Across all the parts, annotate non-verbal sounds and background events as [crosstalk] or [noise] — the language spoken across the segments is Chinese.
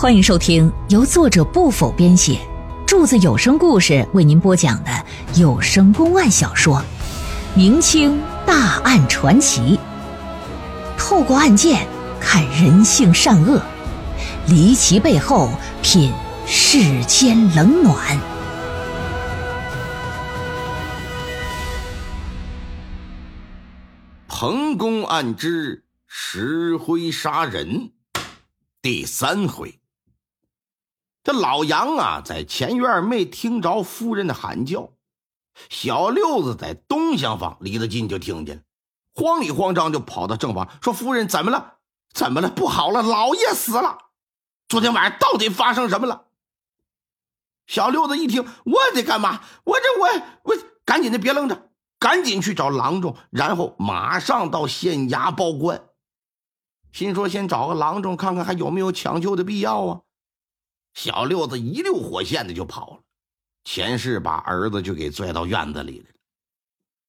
欢迎收听由作者不否编写，柱子有声故事为您播讲的有声公案小说《明清大案传奇》，透过案件看人性善恶，离奇背后品世间冷暖。彭公案之石灰杀人第三回。这老杨啊，在前院没听着夫人的喊叫，小六子在东厢房离得近就听见了，慌里慌张就跑到正房，说：“夫人怎么了？怎么了？不好了，老爷死了！昨天晚上到底发生什么了？”小六子一听，我得干嘛？我这我我赶紧的，别愣着，赶紧去找郎中，然后马上到县衙报官。心说先找个郎中看看还有没有抢救的必要啊。小六子一溜火线的就跑了，前世把儿子就给拽到院子里了，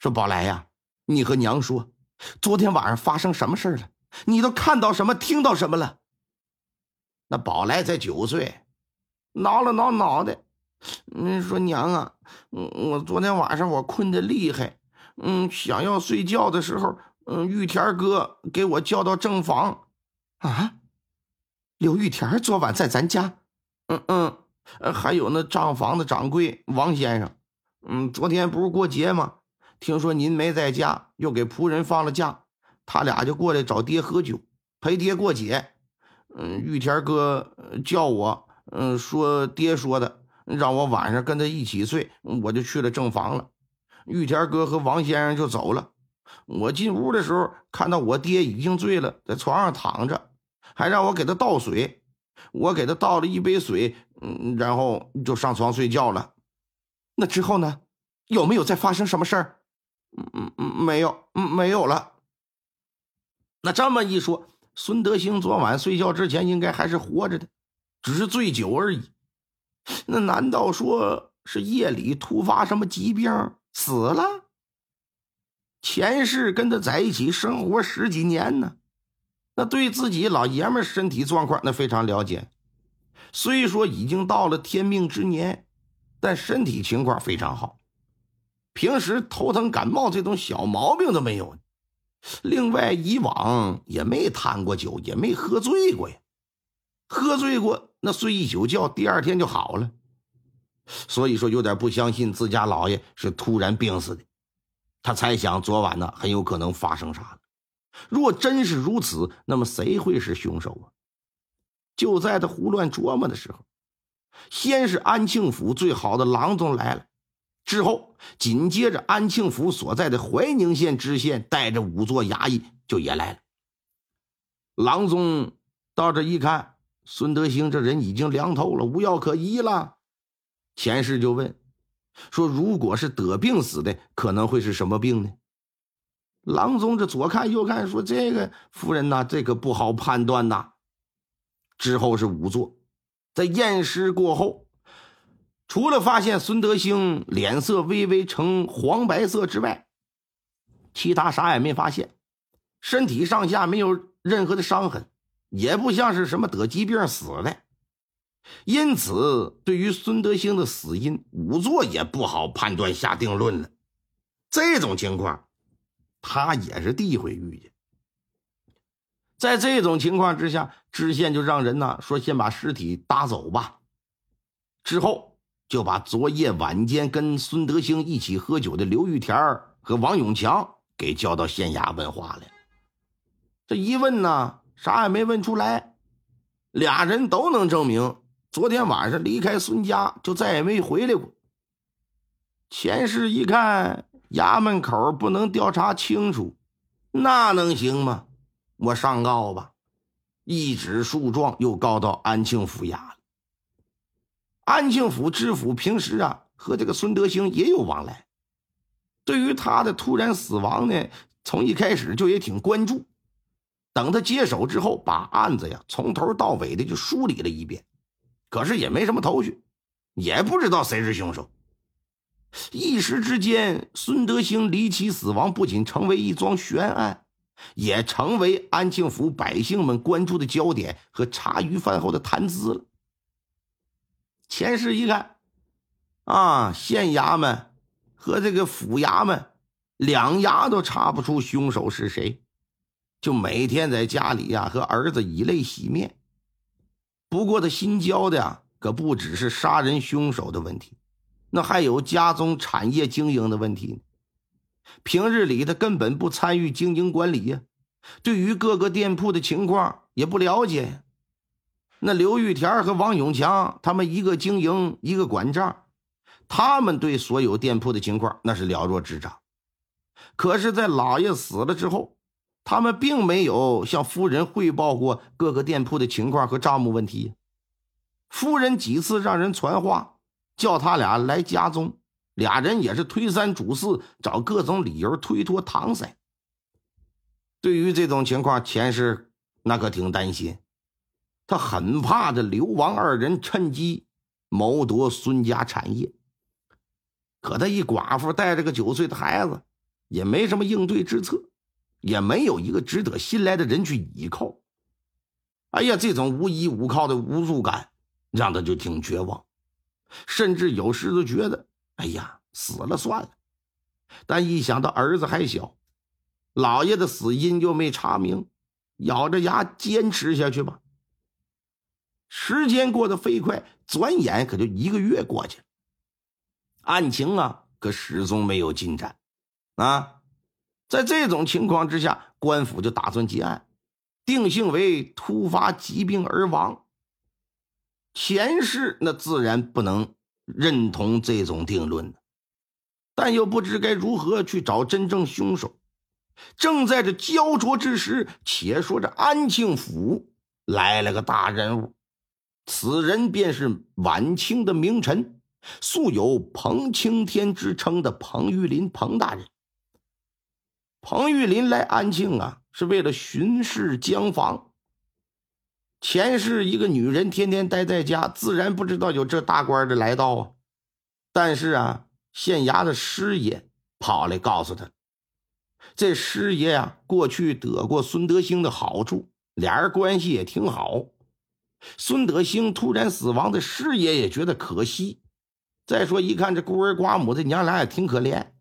说：“宝来呀，你和娘说，昨天晚上发生什么事了？你都看到什么，听到什么了？”那宝来才九岁，挠了挠脑袋，嗯，说：“娘啊，嗯，我昨天晚上我困得厉害，嗯，想要睡觉的时候，嗯，玉田哥给我叫到正房，啊，刘玉田昨晚在咱家。”嗯嗯，还有那账房的掌柜王先生，嗯，昨天不是过节吗？听说您没在家，又给仆人放了假，他俩就过来找爹喝酒，陪爹过节。嗯，玉田哥叫我，嗯，说爹说的，让我晚上跟他一起睡，我就去了正房了。玉田哥和王先生就走了。我进屋的时候，看到我爹已经醉了，在床上躺着，还让我给他倒水。我给他倒了一杯水，嗯，然后就上床睡觉了。那之后呢？有没有再发生什么事儿？嗯嗯，没有，嗯，没有了。那这么一说，孙德兴昨晚睡觉之前应该还是活着的，只是醉酒而已。那难道说是夜里突发什么疾病死了？前世跟他在一起生活十几年呢？那对自己老爷们身体状况那非常了解，虽说已经到了天命之年，但身体情况非常好，平时头疼感冒这种小毛病都没有。另外，以往也没贪过酒，也没喝醉过呀。喝醉过那睡一宿觉，第二天就好了。所以说有点不相信自家老爷是突然病死的，他猜想昨晚呢很有可能发生啥了。若真是如此，那么谁会是凶手啊？就在他胡乱琢磨的时候，先是安庆府最好的郎中来了，之后紧接着安庆府所在的怀宁县知县带着五座衙役就也来了。郎中到这一看，孙德兴这人已经凉透了，无药可医了。前世就问说：“如果是得病死的，可能会是什么病呢？”郎中这左看右看，说：“这个夫人呐，这个不好判断呐。”之后是仵作，在验尸过后，除了发现孙德兴脸色微微呈黄白色之外，其他啥也没发现，身体上下没有任何的伤痕，也不像是什么得疾病死的。因此，对于孙德兴的死因，仵作也不好判断下定论了。这种情况。他也是第一回遇见，在这种情况之下，知县就让人呢说先把尸体搭走吧，之后就把昨夜晚间跟孙德兴一起喝酒的刘玉田和王永强给叫到县衙问话来。这一问呢，啥也没问出来，俩人都能证明昨天晚上离开孙家就再也没回来过。前世一看。衙门口不能调查清楚，那能行吗？我上告吧，一纸诉状又告到安庆府衙了。安庆府知府平时啊和这个孙德兴也有往来，对于他的突然死亡呢，从一开始就也挺关注。等他接手之后，把案子呀从头到尾的就梳理了一遍，可是也没什么头绪，也不知道谁是凶手。一时之间，孙德兴离奇死亡不仅成为一桩悬案，也成为安庆府百姓们关注的焦点和茶余饭后的谈资了。前世一看，啊，县衙门和这个府衙门两衙都查不出凶手是谁，就每天在家里呀和儿子以泪洗面。不过他心焦的呀，可不只是杀人凶手的问题，那还有家中产业经营的问题。平日里他根本不参与经营管理呀，对于各个店铺的情况也不了解。那刘玉田和王永强他们一个经营一个管账，他们对所有店铺的情况那是了若指掌。可是，在老爷死了之后，他们并没有向夫人汇报过各个店铺的情况和账目问题。夫人几次让人传话，叫他俩来家中。俩人也是推三阻四，找各种理由推脱搪塞。对于这种情况，钱氏那可挺担心，他很怕这刘王二人趁机谋夺孙家产业。可他一寡妇带着个九岁的孩子，也没什么应对之策，也没有一个值得信赖的人去依靠。哎呀，这种无依无靠的无助感，让他就挺绝望，甚至有时都觉得。哎呀，死了算了。但一想到儿子还小，老爷的死因又没查明，咬着牙坚持下去吧。时间过得飞快，转眼可就一个月过去了。案情啊，可始终没有进展。啊，在这种情况之下，官府就打算结案，定性为突发疾病而亡。前世那自然不能。认同这种定论但又不知该如何去找真正凶手。正在这焦灼之时，且说这安庆府来了个大人物，此人便是晚清的名臣，素有“彭青天”之称的彭玉林彭大人。彭玉林来安庆啊，是为了巡视江防。前世一个女人天天待在家，自然不知道有这大官的来到啊。但是啊，县衙的师爷跑来告诉他，这师爷呀过去得过孙德兴的好处，俩人关系也挺好。孙德兴突然死亡的师爷也觉得可惜。再说一看这孤儿寡母的娘俩也挺可怜。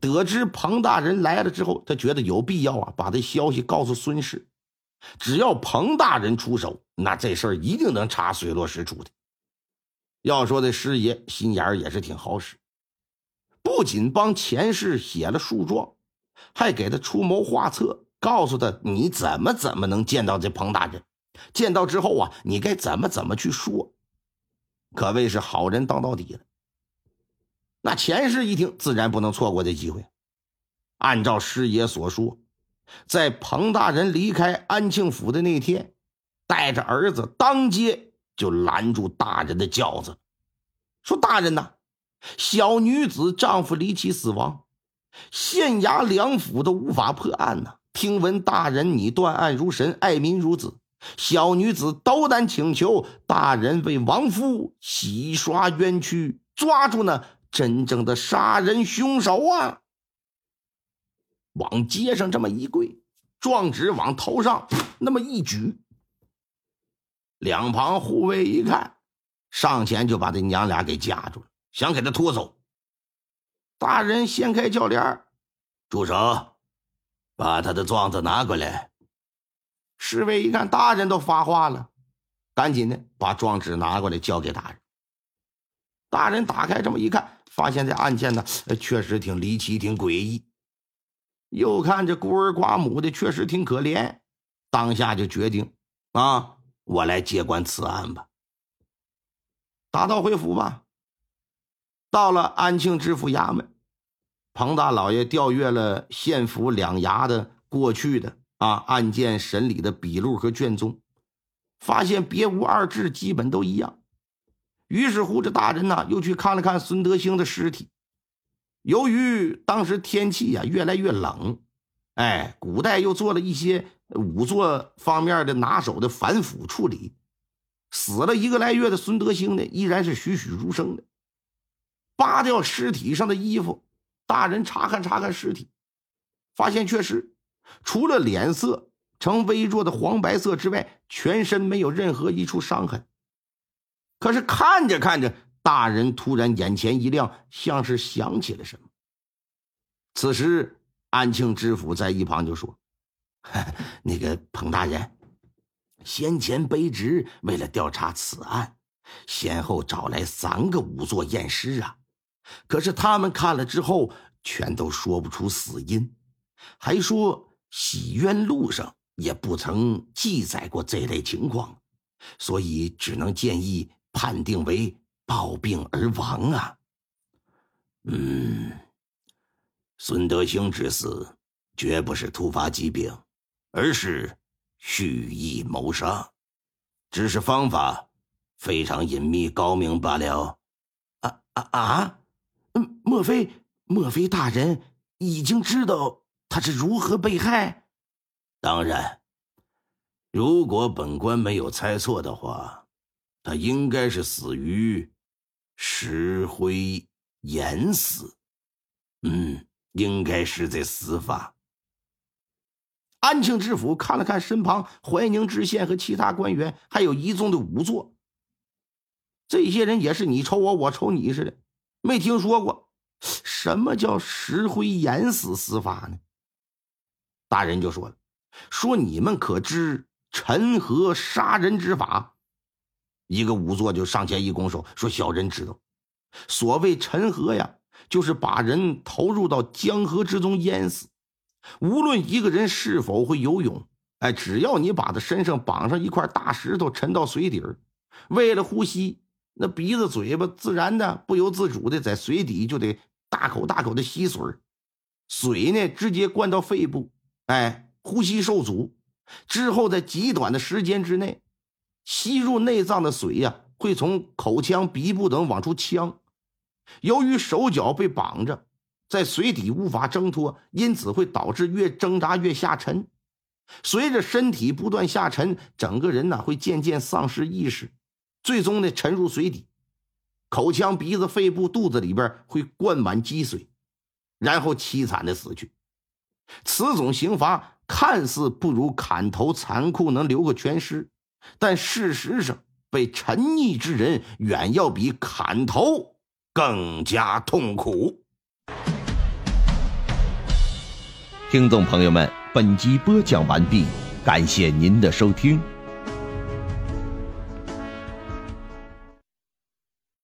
得知彭大人来了之后，他觉得有必要啊，把这消息告诉孙氏。只要彭大人出手，那这事儿一定能查水落石出的。要说这师爷心眼儿也是挺好使，不仅帮前世写了诉状，还给他出谋划策，告诉他你怎么怎么能见到这彭大人，见到之后啊，你该怎么怎么去说，可谓是好人当到底了。那前世一听，自然不能错过这机会，按照师爷所说。在彭大人离开安庆府的那天，带着儿子当街就拦住大人的轿子，说：“大人呐，小女子丈夫离奇死亡，县衙两府都无法破案呐。听闻大人你断案如神，爱民如子，小女子斗胆请求大人为亡夫洗刷冤屈，抓住那真正的杀人凶手啊！”往街上这么一跪，状纸往头上那么一举，两旁护卫一看，上前就把这娘俩给架住了，想给他拖走。大人掀开轿帘住手，把他的状子拿过来。侍卫一看大人都发话了，赶紧的把状纸拿过来交给大人。大人打开这么一看，发现这案件呢，确实挺离奇，挺诡异。又看这孤儿寡母的，确实挺可怜，当下就决定，啊，我来接管此案吧。打道回府吧。到了安庆知府衙门，彭大老爷调阅了县府两衙的过去的啊案件审理的笔录和卷宗，发现别无二致，基本都一样。于是乎，这大人呢又去看了看孙德兴的尸体。由于当时天气呀越来越冷，哎，古代又做了一些仵作方面的拿手的反腐处理，死了一个来月的孙德兴呢，依然是栩栩如生的。扒掉尸体上的衣服，大人查看查看尸体，发现确实除了脸色呈微弱的黄白色之外，全身没有任何一处伤痕。可是看着看着，大人突然眼前一亮，像是想起了什么。此时，安庆知府在一旁就说：“ [laughs] 那个彭大人，先前卑职为了调查此案，先后找来三个仵作验尸啊，可是他们看了之后，全都说不出死因，还说洗冤录上也不曾记载过这类情况，所以只能建议。”判定为暴病而亡啊！嗯，孙德兴之死绝不是突发疾病，而是蓄意谋杀，只是方法非常隐秘高明罢了。啊啊啊！莫非莫非大人已经知道他是如何被害？当然，如果本官没有猜错的话。他应该是死于石灰淹死，嗯，应该是这死法。安庆知府看了看身旁怀宁知县和其他官员，还有一众的仵作，这些人也是你瞅我，我瞅你似的，没听说过什么叫石灰淹死死法呢？大人就说了，说你们可知陈和杀人之法？一个仵作就上前一拱手说：“小人知道，所谓沉河呀，就是把人投入到江河之中淹死。无论一个人是否会游泳，哎，只要你把他身上绑上一块大石头，沉到水底儿，为了呼吸，那鼻子、嘴巴自然的、不由自主的在水底就得大口大口的吸水水呢直接灌到肺部，哎，呼吸受阻之后，在极短的时间之内。”吸入内脏的水呀，会从口腔、鼻部等往出呛。由于手脚被绑着，在水底无法挣脱，因此会导致越挣扎越下沉。随着身体不断下沉，整个人呢会渐渐丧失意识，最终呢沉入水底。口腔、鼻子、肺部、肚子里边会灌满积水，然后凄惨的死去。此种刑罚看似不如砍头残酷，能留个全尸。但事实上，被沉溺之人远要比砍头更加痛苦。听众朋友们，本集播讲完毕，感谢您的收听。